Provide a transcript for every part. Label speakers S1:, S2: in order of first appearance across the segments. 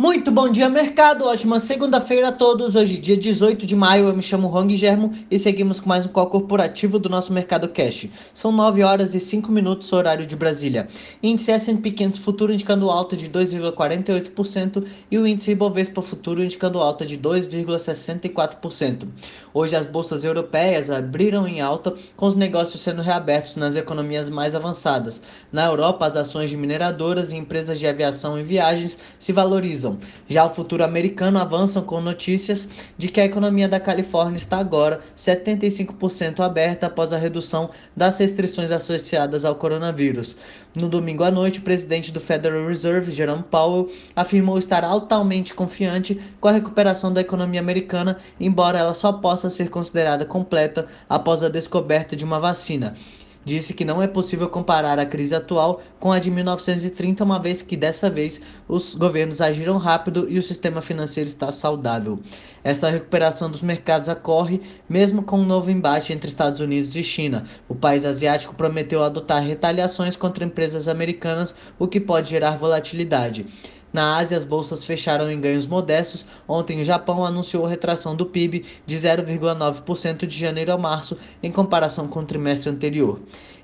S1: Muito bom dia, mercado. Ótima segunda-feira a todos. Hoje, dia 18 de maio, eu me chamo Rong Germo e seguimos com mais um call corporativo do nosso Mercado Cash. São 9 horas e 5 minutos, horário de Brasília. Índice S&P 500 futuro indicando alta de 2,48% e o índice Ibovespa futuro indicando alta de 2,64%. Hoje, as bolsas europeias abriram em alta, com os negócios sendo reabertos nas economias mais avançadas. Na Europa, as ações de mineradoras e empresas de aviação e viagens se valorizam já o futuro americano avança com notícias de que a economia da Califórnia está agora 75% aberta após a redução das restrições associadas ao coronavírus. No domingo à noite, o presidente do Federal Reserve, Jerome Powell, afirmou estar altamente confiante com a recuperação da economia americana, embora ela só possa ser considerada completa após a descoberta de uma vacina disse que não é possível comparar a crise atual com a de 1930, uma vez que dessa vez os governos agiram rápido e o sistema financeiro está saudável. Esta recuperação dos mercados ocorre mesmo com um novo embate entre Estados Unidos e China. O país asiático prometeu adotar retaliações contra empresas americanas, o que pode gerar volatilidade. Na Ásia, as bolsas fecharam em ganhos modestos. Ontem, o Japão anunciou retração do PIB de 0,9% de janeiro a março, em comparação com o trimestre anterior.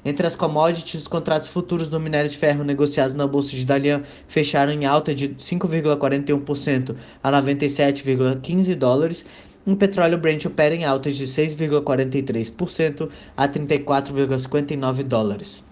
S1: Entre as commodities, os contratos futuros do minério de ferro negociados na Bolsa de Dalian fecharam em alta de 5,41% a 97,15 dólares. O petróleo Brent opera em altas de 6,43% a 34,59 dólares.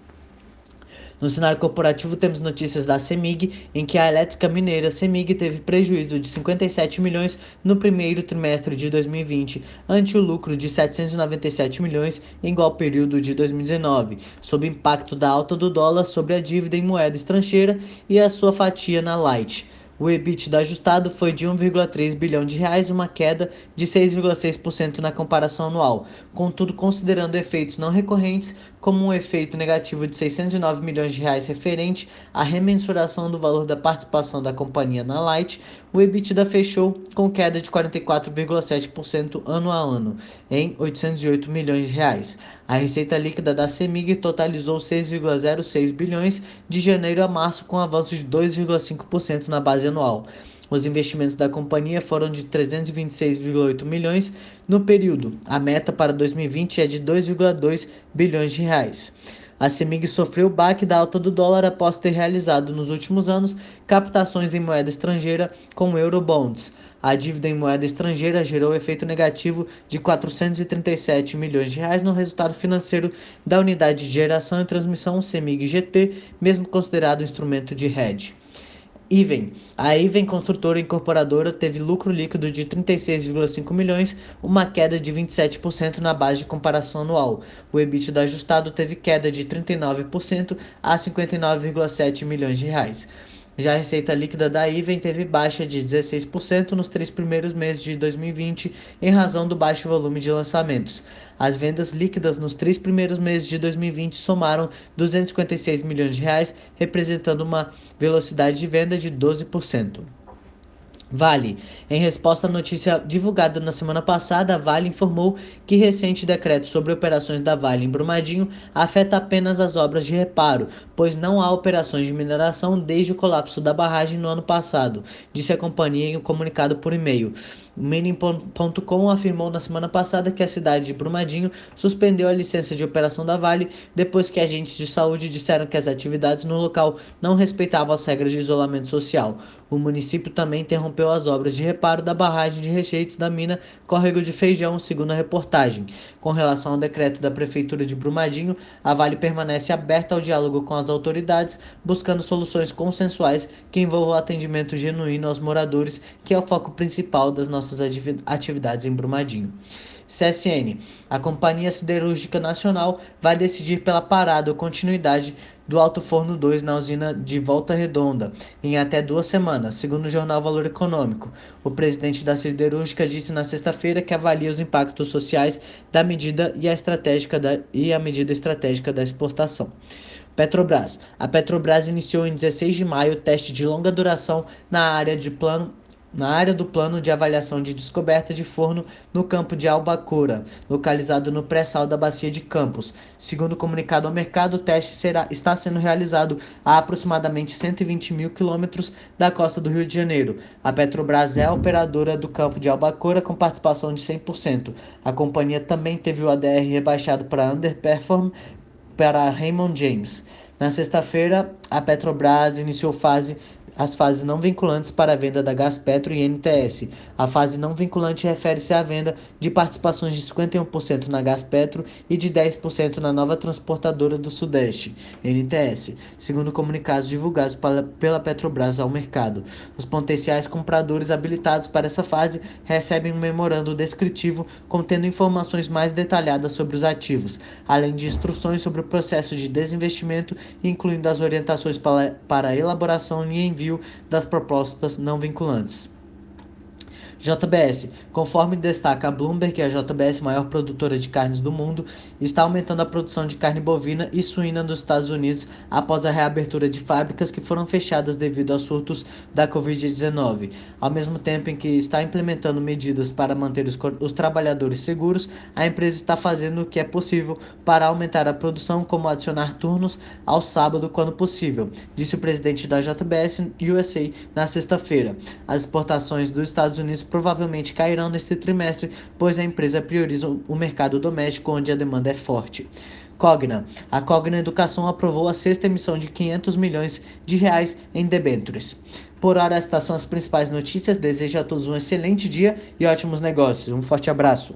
S1: No cenário corporativo, temos notícias da CEMIG, em que a elétrica mineira CEMIG teve prejuízo de 57 milhões no primeiro trimestre de 2020, ante o lucro de 797 milhões em igual período de 2019, sob impacto da alta do dólar sobre a dívida em moeda estrangeira e a sua fatia na Light. O EBITDA ajustado foi de 1,3 bilhão de reais, uma queda de 6,6% na comparação anual. Contudo, considerando efeitos não recorrentes, como um efeito negativo de 609 milhões de reais referente à remensuração do valor da participação da companhia na Light, o EBITDA fechou com queda de 44,7% ano a ano, em 808 milhões de reais. A receita líquida da CEMIG totalizou 6,06 bilhões de janeiro a março, com avanço de 2,5% na base anual. Os investimentos da companhia foram de 326,8 milhões no período. A meta para 2020 é de 2,2 bilhões de reais. A CEMIG sofreu o baque da alta do dólar após ter realizado nos últimos anos captações em moeda estrangeira com eurobonds. A dívida em moeda estrangeira gerou efeito negativo de 437 milhões de reais no resultado financeiro da unidade de geração e transmissão CEMIG GT, mesmo considerado instrumento de hedge. Iven. A Iven Construtora Incorporadora teve lucro líquido de 36,5 milhões, uma queda de 27% na base de comparação anual. O EBITDA ajustado teve queda de 39% a 59,7 milhões de reais. Já a receita líquida da Iven teve baixa de 16% nos três primeiros meses de 2020 em razão do baixo volume de lançamentos. As vendas líquidas nos três primeiros meses de 2020 somaram 256 milhões de reais, representando uma velocidade de venda de 12%. Vale. Em resposta à notícia divulgada na semana passada, a Vale informou que recente decreto sobre operações da Vale em Brumadinho afeta apenas as obras de reparo, pois não há operações de mineração desde o colapso da barragem no ano passado, disse a companhia em um comunicado por e-mail. O Mining.com afirmou na semana passada que a cidade de Brumadinho suspendeu a licença de operação da Vale depois que agentes de saúde disseram que as atividades no local não respeitavam as regras de isolamento social. O município também interrompeu as obras de reparo da barragem de rejeitos da mina Córrego de Feijão, segundo a reportagem. Com relação ao decreto da Prefeitura de Brumadinho, a Vale permanece aberta ao diálogo com as autoridades, buscando soluções consensuais que envolvam o atendimento genuíno aos moradores, que é o foco principal das nossas atividades em Brumadinho. CSN. A Companhia Siderúrgica Nacional vai decidir pela parada ou continuidade do Alto Forno 2 na usina de Volta Redonda em até duas semanas, segundo o jornal Valor Econômico. O presidente da siderúrgica disse na sexta-feira que avalia os impactos sociais da medida e a, estratégica da, e a medida estratégica da exportação. Petrobras. A Petrobras iniciou em 16 de maio o teste de longa duração na área de plano na área do plano de avaliação de descoberta de forno no campo de Albacora, localizado no pré-sal da bacia de Campos. Segundo o comunicado ao mercado, o teste será, está sendo realizado a aproximadamente 120 mil quilômetros da costa do Rio de Janeiro. A Petrobras é a operadora do campo de Albacora com participação de 100%. A companhia também teve o ADR rebaixado para underperform para Raymond James. Na sexta-feira, a Petrobras iniciou fase as fases não vinculantes para a venda da Gaspetro e NTS. A fase não vinculante refere-se à venda de participações de 51% na Gaspetro e de 10% na nova transportadora do Sudeste, NTS, segundo comunicados divulgados pela Petrobras ao mercado. Os potenciais compradores habilitados para essa fase recebem um memorando descritivo contendo informações mais detalhadas sobre os ativos, além de instruções sobre o processo de desinvestimento, incluindo as orientações para, a elaboração e envio das propostas não vinculantes. JBS. Conforme destaca a Bloomberg, a JBS, maior produtora de carnes do mundo, está aumentando a produção de carne bovina e suína nos Estados Unidos após a reabertura de fábricas que foram fechadas devido aos surtos da Covid-19. Ao mesmo tempo em que está implementando medidas para manter os, os trabalhadores seguros, a empresa está fazendo o que é possível para aumentar a produção, como adicionar turnos ao sábado quando possível, disse o presidente da JBS USA na sexta-feira. As exportações dos Estados Unidos provavelmente cairão neste trimestre, pois a empresa prioriza o mercado doméstico onde a demanda é forte. Cogna. A Cogna Educação aprovou a sexta emissão de 500 milhões de reais em debêntures. Por hora, estas são as principais notícias. Desejo a todos um excelente dia e ótimos negócios. Um forte abraço.